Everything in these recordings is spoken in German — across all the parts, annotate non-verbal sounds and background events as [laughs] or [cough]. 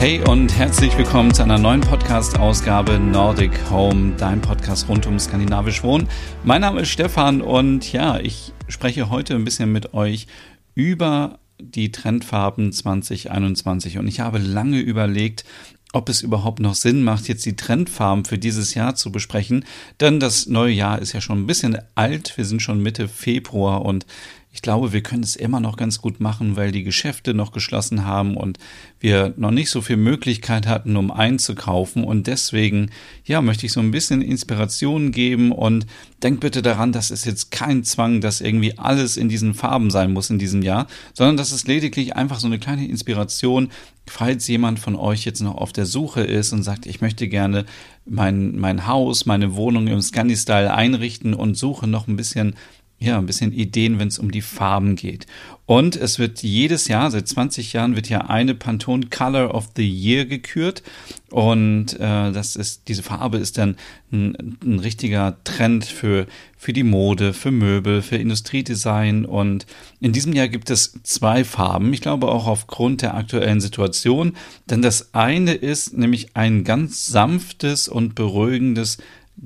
Hey und herzlich willkommen zu einer neuen Podcast-Ausgabe Nordic Home, dein Podcast rund um skandinavisch Wohnen. Mein Name ist Stefan und ja, ich spreche heute ein bisschen mit euch über die Trendfarben 2021 und ich habe lange überlegt, ob es überhaupt noch Sinn macht, jetzt die Trendfarben für dieses Jahr zu besprechen. Denn das neue Jahr ist ja schon ein bisschen alt. Wir sind schon Mitte Februar und ich glaube, wir können es immer noch ganz gut machen, weil die Geschäfte noch geschlossen haben und wir noch nicht so viel Möglichkeit hatten, um einzukaufen. Und deswegen, ja, möchte ich so ein bisschen Inspiration geben und denkt bitte daran, dass es jetzt kein Zwang, dass irgendwie alles in diesen Farben sein muss in diesem Jahr, sondern dass es lediglich einfach so eine kleine Inspiration, falls jemand von euch jetzt noch auf der Suche ist und sagt, ich möchte gerne mein, mein Haus, meine Wohnung im Scandi-Style einrichten und suche noch ein bisschen ja, ein bisschen Ideen, wenn es um die Farben geht. Und es wird jedes Jahr, seit 20 Jahren, wird ja eine Pantone Color of the Year gekürt. Und äh, das ist, diese Farbe ist dann ein, ein richtiger Trend für, für die Mode, für Möbel, für Industriedesign. Und in diesem Jahr gibt es zwei Farben. Ich glaube auch aufgrund der aktuellen Situation. Denn das eine ist nämlich ein ganz sanftes und beruhigendes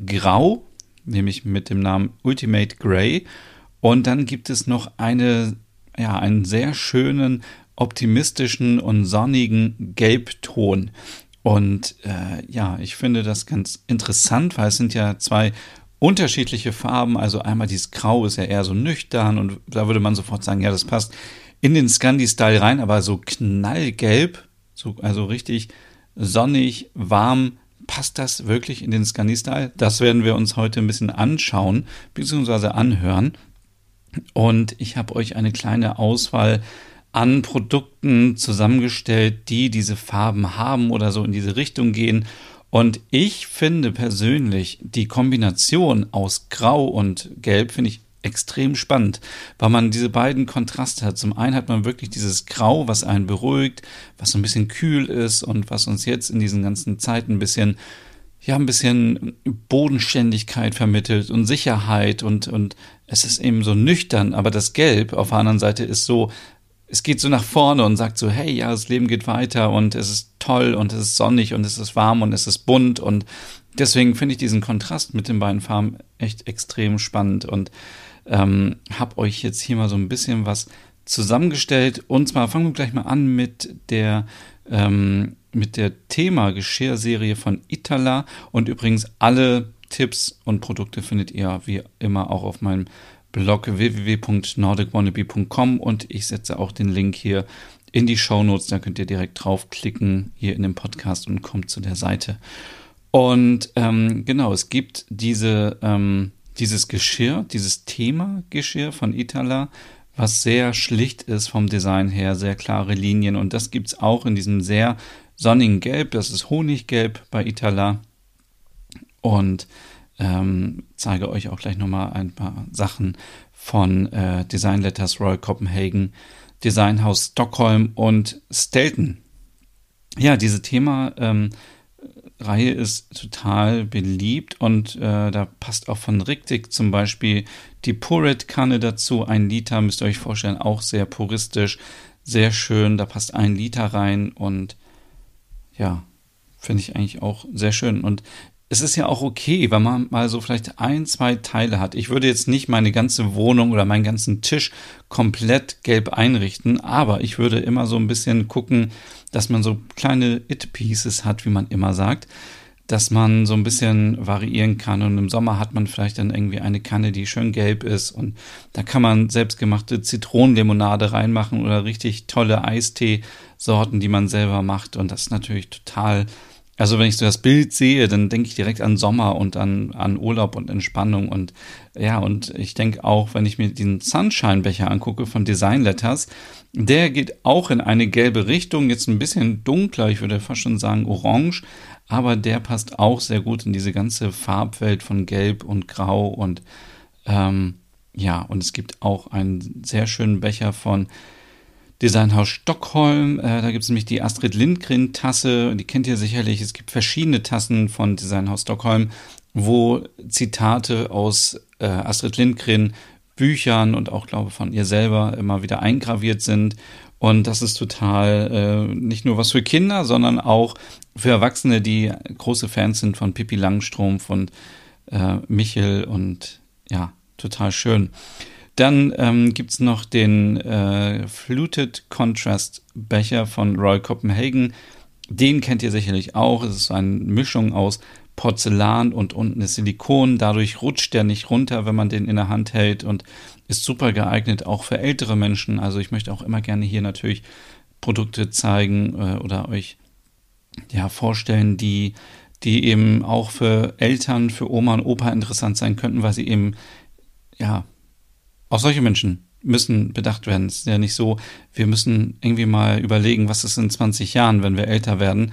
Grau nämlich mit dem Namen Ultimate Grey. Und dann gibt es noch eine, ja, einen sehr schönen, optimistischen und sonnigen Gelbton. Und äh, ja, ich finde das ganz interessant, weil es sind ja zwei unterschiedliche Farben. Also einmal dieses Grau ist ja eher so nüchtern und da würde man sofort sagen, ja, das passt in den Scandi-Style rein, aber so knallgelb, so, also richtig sonnig, warm, passt das wirklich in den Scandi-Style? Das werden wir uns heute ein bisschen anschauen bzw. anhören. Und ich habe euch eine kleine Auswahl an Produkten zusammengestellt, die diese Farben haben oder so in diese Richtung gehen. Und ich finde persönlich die Kombination aus Grau und Gelb finde ich extrem spannend, weil man diese beiden Kontraste hat. Zum einen hat man wirklich dieses Grau, was einen beruhigt, was so ein bisschen kühl ist und was uns jetzt in diesen ganzen Zeiten ein bisschen, ja, ein bisschen Bodenständigkeit vermittelt und Sicherheit und, und es ist eben so nüchtern, aber das Gelb auf der anderen Seite ist so, es geht so nach vorne und sagt so, hey, ja, das Leben geht weiter und es ist toll und es ist sonnig und es ist warm und es ist bunt. Und deswegen finde ich diesen Kontrast mit den beiden Farben echt extrem spannend. Und ähm, habe euch jetzt hier mal so ein bisschen was zusammengestellt. Und zwar fangen wir gleich mal an mit der ähm, mit der Thema Geschirrserie von Itala. Und übrigens alle Tipps und Produkte findet ihr wie immer auch auf meinem Blog www.nordicwannabe.com und ich setze auch den Link hier in die Show Notes. Da könnt ihr direkt draufklicken hier in dem Podcast und kommt zu der Seite. Und ähm, genau, es gibt diese ähm, dieses Geschirr, dieses Thema Geschirr von Itala, was sehr schlicht ist vom Design her, sehr klare Linien. Und das gibt es auch in diesem sehr sonnigen Gelb. Das ist Honiggelb bei Itala. Und ähm, zeige euch auch gleich nochmal ein paar Sachen von äh, Design Letters Royal Copenhagen, Designhaus Stockholm und Stelton. Ja, diese Thema ähm, Reihe ist total beliebt und äh, da passt auch von Riktik zum Beispiel die Purit-Kanne dazu. Ein Liter müsst ihr euch vorstellen, auch sehr puristisch, sehr schön. Da passt ein Liter rein und ja, finde ich eigentlich auch sehr schön. Und es ist ja auch okay, wenn man mal so vielleicht ein, zwei Teile hat. Ich würde jetzt nicht meine ganze Wohnung oder meinen ganzen Tisch komplett gelb einrichten, aber ich würde immer so ein bisschen gucken, dass man so kleine It-Pieces hat, wie man immer sagt, dass man so ein bisschen variieren kann. Und im Sommer hat man vielleicht dann irgendwie eine Kanne, die schön gelb ist. Und da kann man selbstgemachte Zitronenlimonade reinmachen oder richtig tolle Eistee-Sorten, die man selber macht. Und das ist natürlich total also wenn ich so das Bild sehe, dann denke ich direkt an Sommer und an, an Urlaub und Entspannung und ja, und ich denke auch, wenn ich mir den Sunshine-Becher angucke von Design Letters, der geht auch in eine gelbe Richtung, jetzt ein bisschen dunkler, ich würde fast schon sagen orange, aber der passt auch sehr gut in diese ganze Farbwelt von Gelb und Grau und ähm, ja, und es gibt auch einen sehr schönen Becher von Designhaus Stockholm. Äh, da gibt es nämlich die Astrid Lindgren Tasse, die kennt ihr sicherlich. Es gibt verschiedene Tassen von Designhaus Stockholm, wo Zitate aus äh, Astrid Lindgren Büchern und auch, glaube von ihr selber immer wieder eingraviert sind. Und das ist total äh, nicht nur was für Kinder, sondern auch für Erwachsene, die große Fans sind von Pippi Langstrumpf und äh, Michel und ja, total schön. Dann ähm, gibt es noch den äh, Fluted Contrast Becher von Royal Copenhagen. Den kennt ihr sicherlich auch. Es ist eine Mischung aus Porzellan und unten ist Silikon. Dadurch rutscht der nicht runter, wenn man den in der Hand hält und ist super geeignet auch für ältere Menschen. Also ich möchte auch immer gerne hier natürlich Produkte zeigen äh, oder euch ja vorstellen, die die eben auch für Eltern, für Oma und Opa interessant sein könnten, weil sie eben ja auch solche Menschen müssen bedacht werden. Es ist ja nicht so, wir müssen irgendwie mal überlegen, was ist in 20 Jahren, wenn wir älter werden.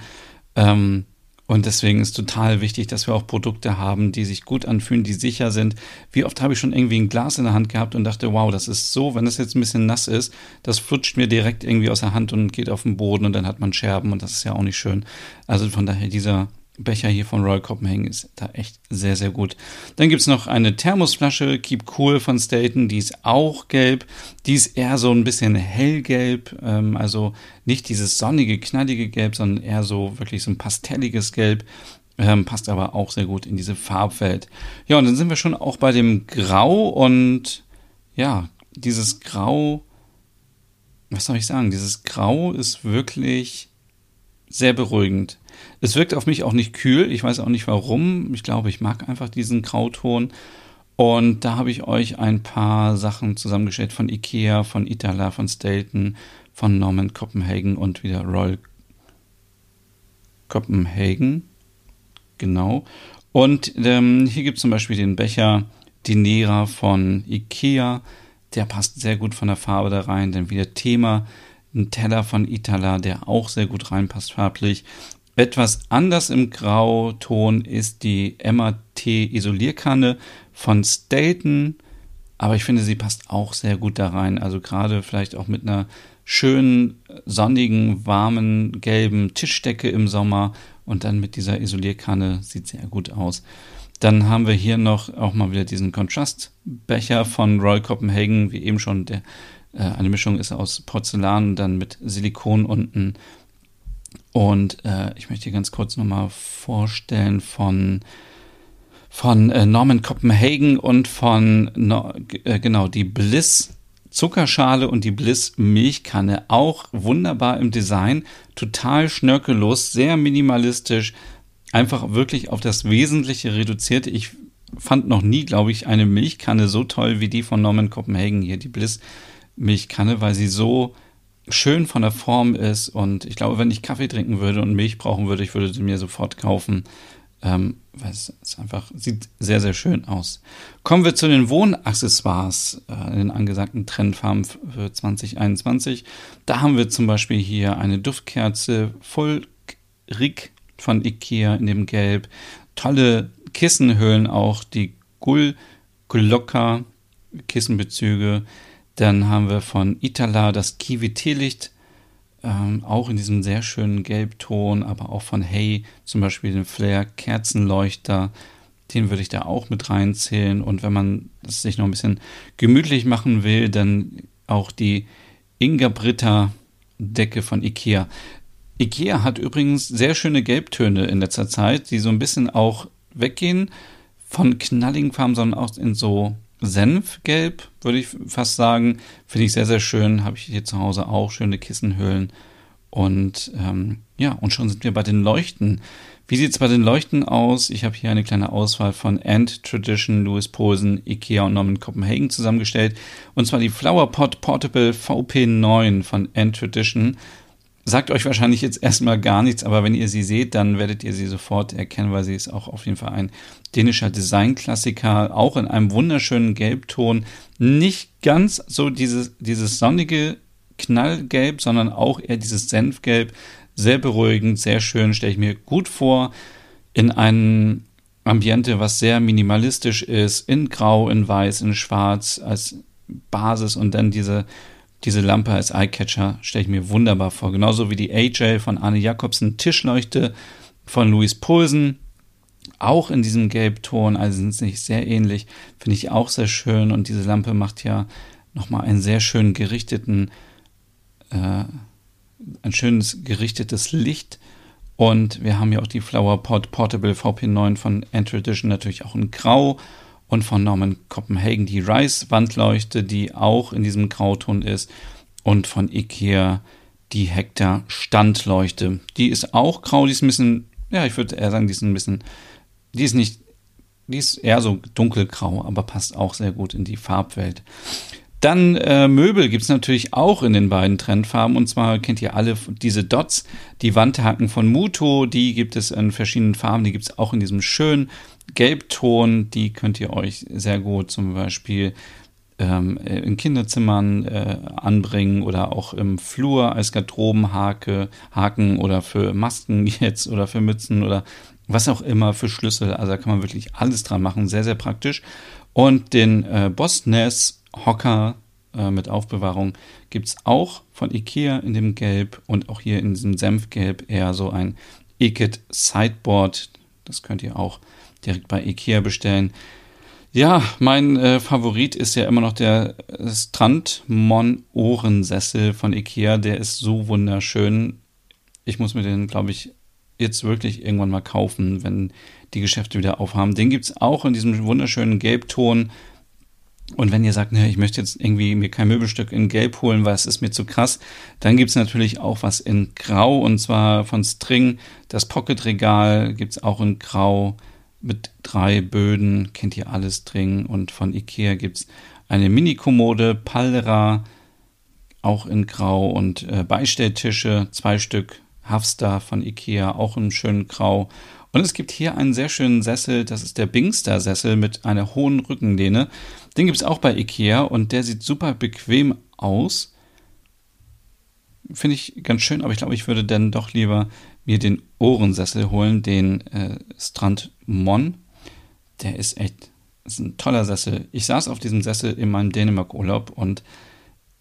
Ähm, und deswegen ist total wichtig, dass wir auch Produkte haben, die sich gut anfühlen, die sicher sind. Wie oft habe ich schon irgendwie ein Glas in der Hand gehabt und dachte, wow, das ist so, wenn das jetzt ein bisschen nass ist, das flutscht mir direkt irgendwie aus der Hand und geht auf den Boden und dann hat man Scherben und das ist ja auch nicht schön. Also von daher dieser Becher hier von Royal Copenhagen ist da echt sehr, sehr gut. Dann gibt es noch eine Thermosflasche, Keep Cool von Staten, die ist auch gelb. Die ist eher so ein bisschen hellgelb, ähm, also nicht dieses sonnige, knallige Gelb, sondern eher so wirklich so ein pastelliges Gelb. Ähm, passt aber auch sehr gut in diese Farbwelt. Ja, und dann sind wir schon auch bei dem Grau und ja, dieses Grau, was soll ich sagen? Dieses Grau ist wirklich sehr beruhigend. Es wirkt auf mich auch nicht kühl. Ich weiß auch nicht warum. Ich glaube, ich mag einfach diesen Grauton. Und da habe ich euch ein paar Sachen zusammengestellt von Ikea, von Itala, von Stelton, von Norman Copenhagen und wieder Royal Copenhagen. Genau. Und ähm, hier gibt es zum Beispiel den Becher Dinera von Ikea. Der passt sehr gut von der Farbe da rein. Dann wieder Thema ein Teller von Itala, der auch sehr gut reinpasst farblich. Etwas anders im Grauton ist die MAT Isolierkanne von Staten, aber ich finde, sie passt auch sehr gut da rein. Also gerade vielleicht auch mit einer schönen, sonnigen, warmen, gelben Tischdecke im Sommer und dann mit dieser Isolierkanne sieht sehr gut aus. Dann haben wir hier noch auch mal wieder diesen Kontrastbecher von Royal Copenhagen, wie eben schon der äh, eine Mischung ist aus Porzellan, dann mit Silikon unten. Und äh, ich möchte hier ganz kurz nochmal vorstellen von, von äh, Norman Copenhagen und von, no, äh, genau, die Bliss Zuckerschale und die Bliss Milchkanne. Auch wunderbar im Design, total schnörkellos, sehr minimalistisch, einfach wirklich auf das Wesentliche reduziert. Ich fand noch nie, glaube ich, eine Milchkanne so toll wie die von Norman Copenhagen hier, die Bliss Milchkanne, weil sie so schön von der Form ist. Und ich glaube, wenn ich Kaffee trinken würde und Milch brauchen würde, ich würde sie mir sofort kaufen. Ähm, weil es, es einfach sieht sehr, sehr schön aus. Kommen wir zu den Wohnaccessoires, äh, den angesagten Trendfarben für 2021. Da haben wir zum Beispiel hier eine Duftkerze Volkrig von Ikea in dem Gelb. Tolle Kissenhöhlen auch, die Gull Glocker Kissenbezüge. Dann haben wir von Itala das Kiwi-Teelicht, ähm, auch in diesem sehr schönen Gelbton, aber auch von Hey zum Beispiel den Flair Kerzenleuchter. Den würde ich da auch mit reinzählen. Und wenn man das sich noch ein bisschen gemütlich machen will, dann auch die Inga Britta Decke von Ikea. Ikea hat übrigens sehr schöne Gelbtöne in letzter Zeit, die so ein bisschen auch weggehen von knalligen Farben, sondern auch in so Senfgelb, würde ich fast sagen. Finde ich sehr, sehr schön. Habe ich hier zu Hause auch schöne Kissenhüllen. Und ähm, ja, und schon sind wir bei den Leuchten. Wie sieht es bei den Leuchten aus? Ich habe hier eine kleine Auswahl von Ant Tradition, Louis Posen, Ikea und Norman Copenhagen zusammengestellt. Und zwar die Flowerpot Portable VP9 von Ant Tradition sagt euch wahrscheinlich jetzt erstmal gar nichts, aber wenn ihr sie seht, dann werdet ihr sie sofort erkennen, weil sie ist auch auf jeden Fall ein dänischer Designklassiker, auch in einem wunderschönen Gelbton. Nicht ganz so dieses, dieses sonnige Knallgelb, sondern auch eher dieses Senfgelb. sehr beruhigend, sehr schön, stelle ich mir gut vor, in einem Ambiente, was sehr minimalistisch ist, in Grau, in Weiß, in Schwarz als Basis und dann diese, diese Lampe als Eyecatcher stelle ich mir wunderbar vor. Genauso wie die AJ von Arne Jacobsen, Tischleuchte von Louis Pulsen, auch in diesem Gelbton, also sind sie sehr ähnlich, finde ich auch sehr schön. Und diese Lampe macht ja nochmal einen sehr schön gerichteten, äh, ein schönes gerichtetes Licht. Und wir haben ja auch die Flowerpot Portable VP9 von Entradition natürlich auch in Grau und von Norman Copenhagen die Rice Wandleuchte, die auch in diesem Grauton ist und von Ikea die Hektar Standleuchte. Die ist auch grau, die ist ein bisschen, ja, ich würde eher sagen, die ist ein bisschen, die ist nicht, die ist eher so dunkelgrau, aber passt auch sehr gut in die Farbwelt. Dann äh, Möbel gibt's natürlich auch in den beiden Trendfarben. Und zwar kennt ihr alle diese Dots, die Wandhaken von Muto. Die gibt es in verschiedenen Farben. Die gibt's auch in diesem schönen Gelbton. Die könnt ihr euch sehr gut zum Beispiel ähm, in Kinderzimmern äh, anbringen oder auch im Flur als Garderobenhake, Haken oder für Masken [laughs] jetzt oder für Mützen oder was auch immer für Schlüssel. Also da kann man wirklich alles dran machen. Sehr, sehr praktisch. Und den äh, Boss Ness Hocker äh, mit Aufbewahrung gibt es auch von Ikea in dem Gelb und auch hier in diesem Senfgelb eher so ein Iket Sideboard. Das könnt ihr auch direkt bei Ikea bestellen. Ja, mein äh, Favorit ist ja immer noch der Strandmon Ohrensessel von Ikea. Der ist so wunderschön. Ich muss mir den, glaube ich, jetzt wirklich irgendwann mal kaufen, wenn die Geschäfte wieder aufhaben. Den gibt es auch in diesem wunderschönen Gelbton und wenn ihr sagt, ne, ich möchte jetzt irgendwie mir kein Möbelstück in Gelb holen, weil es ist mir zu krass, dann gibt's natürlich auch was in Grau und zwar von String. Das Pocket-Regal gibt's auch in Grau mit drei Böden, kennt ihr alles drin. Und von Ikea gibt's eine Mini-Kommode, Pallera, auch in Grau und äh, Beistelltische, zwei Stück, Hafstar von Ikea, auch in schönen Grau. Und es gibt hier einen sehr schönen Sessel, das ist der Bingster-Sessel mit einer hohen Rückenlehne. Den gibt es auch bei Ikea und der sieht super bequem aus. Finde ich ganz schön, aber ich glaube, ich würde dann doch lieber mir den Ohrensessel holen, den äh, Strand Mon. Der ist echt ist ein toller Sessel. Ich saß auf diesem Sessel in meinem Dänemark-Urlaub und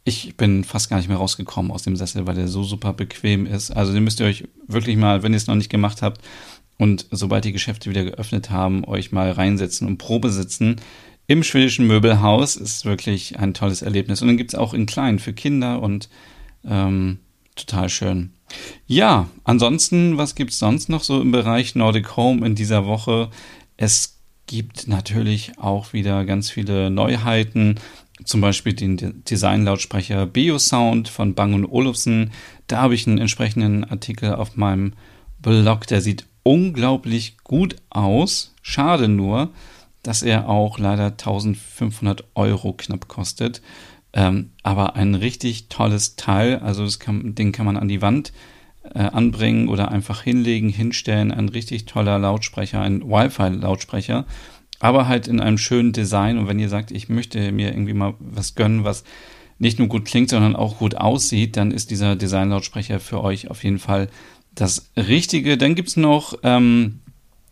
ich bin fast gar nicht mehr rausgekommen aus dem Sessel, weil der so super bequem ist. Also den müsst ihr euch wirklich mal, wenn ihr es noch nicht gemacht habt und sobald die Geschäfte wieder geöffnet haben, euch mal reinsetzen und Probe sitzen im schwedischen Möbelhaus ist wirklich ein tolles Erlebnis. Und dann gibt es auch in klein für Kinder und ähm, total schön. Ja, ansonsten, was gibt es sonst noch so im Bereich Nordic Home in dieser Woche? Es gibt natürlich auch wieder ganz viele Neuheiten, zum Beispiel den Designlautsprecher Biosound von Bang Olufsen. Da habe ich einen entsprechenden Artikel auf meinem Blog, der sieht unglaublich gut aus. Schade nur, dass er auch leider 1500 Euro knapp kostet. Ähm, aber ein richtig tolles Teil. Also das kann, den kann man an die Wand äh, anbringen oder einfach hinlegen, hinstellen. Ein richtig toller Lautsprecher, ein Wi-Fi-Lautsprecher. Aber halt in einem schönen Design. Und wenn ihr sagt, ich möchte mir irgendwie mal was gönnen, was nicht nur gut klingt, sondern auch gut aussieht, dann ist dieser Design-Lautsprecher für euch auf jeden Fall das Richtige. Dann gibt's noch ähm,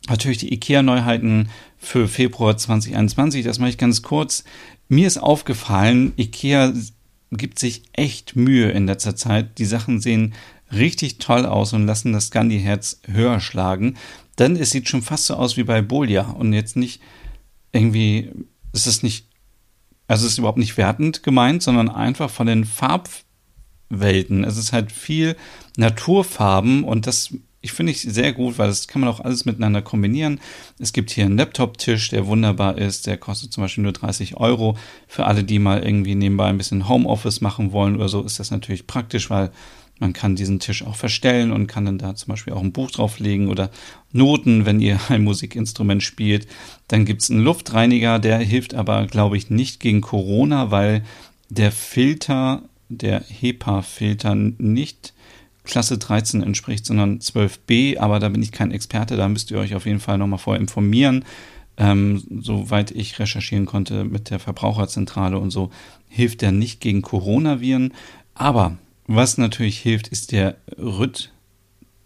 natürlich die IKEA-Neuheiten für Februar 2021. Das mache ich ganz kurz. Mir ist aufgefallen, IKEA gibt sich echt Mühe in letzter Zeit. Die Sachen sehen richtig toll aus und lassen das Gandhi-Herz höher schlagen. Denn es sieht schon fast so aus wie bei Bolia und jetzt nicht irgendwie, es ist nicht, also es ist überhaupt nicht wertend gemeint, sondern einfach von den Farbwelten. Es ist halt viel Naturfarben und das ich finde ich sehr gut, weil das kann man auch alles miteinander kombinieren. Es gibt hier einen Laptop-Tisch, der wunderbar ist. Der kostet zum Beispiel nur 30 Euro. Für alle, die mal irgendwie nebenbei ein bisschen Homeoffice machen wollen oder so, ist das natürlich praktisch, weil man kann diesen Tisch auch verstellen und kann dann da zum Beispiel auch ein Buch drauflegen oder Noten, wenn ihr [laughs] ein Musikinstrument spielt. Dann gibt's einen Luftreiniger, der hilft aber, glaube ich, nicht gegen Corona, weil der Filter, der HEPA-Filter nicht Klasse 13 entspricht, sondern 12b, aber da bin ich kein Experte, da müsst ihr euch auf jeden Fall nochmal vorher informieren. Ähm, soweit ich recherchieren konnte mit der Verbraucherzentrale und so, hilft der nicht gegen Coronaviren. Aber was natürlich hilft, ist der Rütt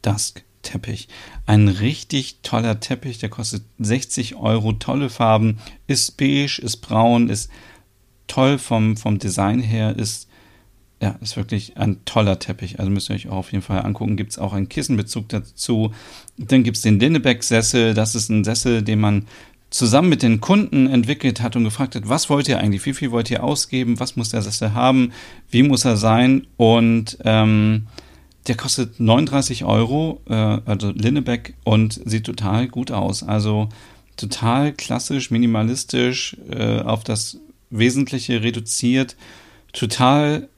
Dusk Teppich. Ein richtig toller Teppich, der kostet 60 Euro, tolle Farben, ist beige, ist braun, ist toll vom, vom Design her, ist ja, ist wirklich ein toller Teppich. Also müsst ihr euch auch auf jeden Fall angucken. Gibt es auch einen Kissenbezug dazu. Dann gibt es den Linnebeck-Sessel. Das ist ein Sessel, den man zusammen mit den Kunden entwickelt hat und gefragt hat, was wollt ihr eigentlich, wie viel wollt ihr ausgeben, was muss der Sessel haben, wie muss er sein und ähm, der kostet 39 Euro, äh, also Linnebeck und sieht total gut aus. Also total klassisch, minimalistisch, äh, auf das Wesentliche reduziert, total,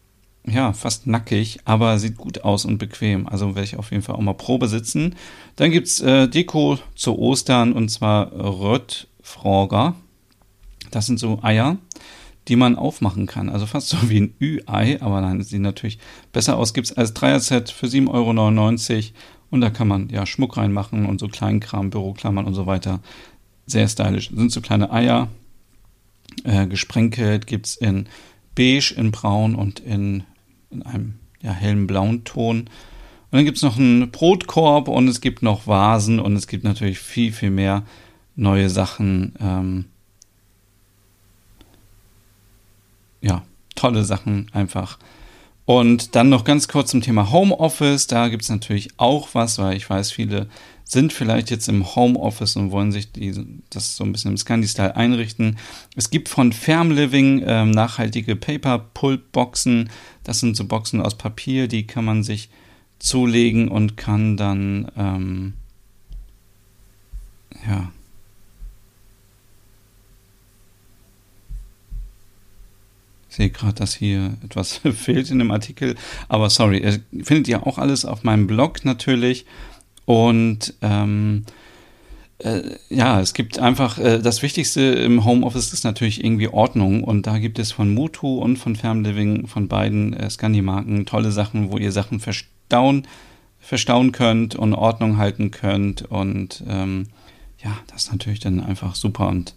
ja, fast nackig, aber sieht gut aus und bequem. Also werde ich auf jeden Fall auch mal Probe sitzen. Dann gibt's äh, Deko zu Ostern und zwar Röttfroger. Das sind so Eier die man aufmachen kann. Also fast so wie ein Ü-Ei, aber nein, sieht natürlich besser aus. Gibt es als Dreier-Set für 7,99 Euro und da kann man ja Schmuck reinmachen und so Kleinkram, Büroklammern und so weiter. Sehr stylisch. Sind so kleine Eier, äh, gesprenkelt, gibt es in beige, in braun und in, in einem ja, hellen blauen Ton. Und dann gibt es noch einen Brotkorb und es gibt noch Vasen und es gibt natürlich viel, viel mehr neue Sachen. Ähm, ja, tolle Sachen einfach. Und dann noch ganz kurz zum Thema Homeoffice. Da gibt es natürlich auch was, weil ich weiß, viele sind vielleicht jetzt im Homeoffice und wollen sich die, das so ein bisschen im Scandi-Style einrichten. Es gibt von Farm Living ähm, nachhaltige Paper-Pulp-Boxen. Das sind so Boxen aus Papier, die kann man sich zulegen und kann dann ähm, ja, Ich sehe gerade, dass hier etwas [laughs] fehlt in dem Artikel. Aber sorry, findet ihr auch alles auf meinem Blog natürlich. Und ähm, äh, ja, es gibt einfach, äh, das Wichtigste im Homeoffice ist natürlich irgendwie Ordnung. Und da gibt es von Mutu und von Farmliving, von beiden äh, Scandi-Marken, tolle Sachen, wo ihr Sachen verstauen, verstauen könnt und Ordnung halten könnt. Und ähm, ja, das ist natürlich dann einfach super. Und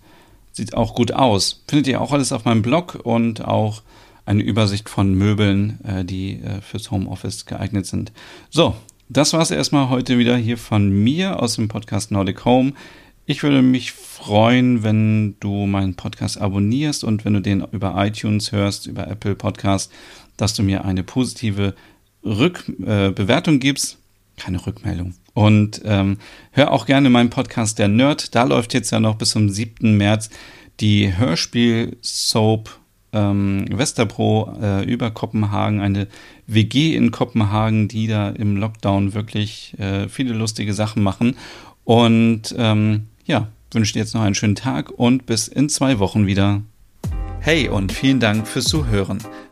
Sieht auch gut aus. Findet ihr auch alles auf meinem Blog und auch eine Übersicht von Möbeln, äh, die äh, fürs Homeoffice geeignet sind. So, das war es erstmal heute wieder hier von mir aus dem Podcast Nordic Home. Ich würde mich freuen, wenn du meinen Podcast abonnierst und wenn du den über iTunes hörst, über Apple Podcast, dass du mir eine positive Rückbewertung äh, gibst. Keine Rückmeldung. Und ähm, hör auch gerne meinen Podcast Der Nerd. Da läuft jetzt ja noch bis zum 7. März die Hörspiel-Soap ähm, Westerpro äh, über Kopenhagen, eine WG in Kopenhagen, die da im Lockdown wirklich äh, viele lustige Sachen machen. Und ähm, ja, wünsche dir jetzt noch einen schönen Tag und bis in zwei Wochen wieder. Hey und vielen Dank fürs Zuhören.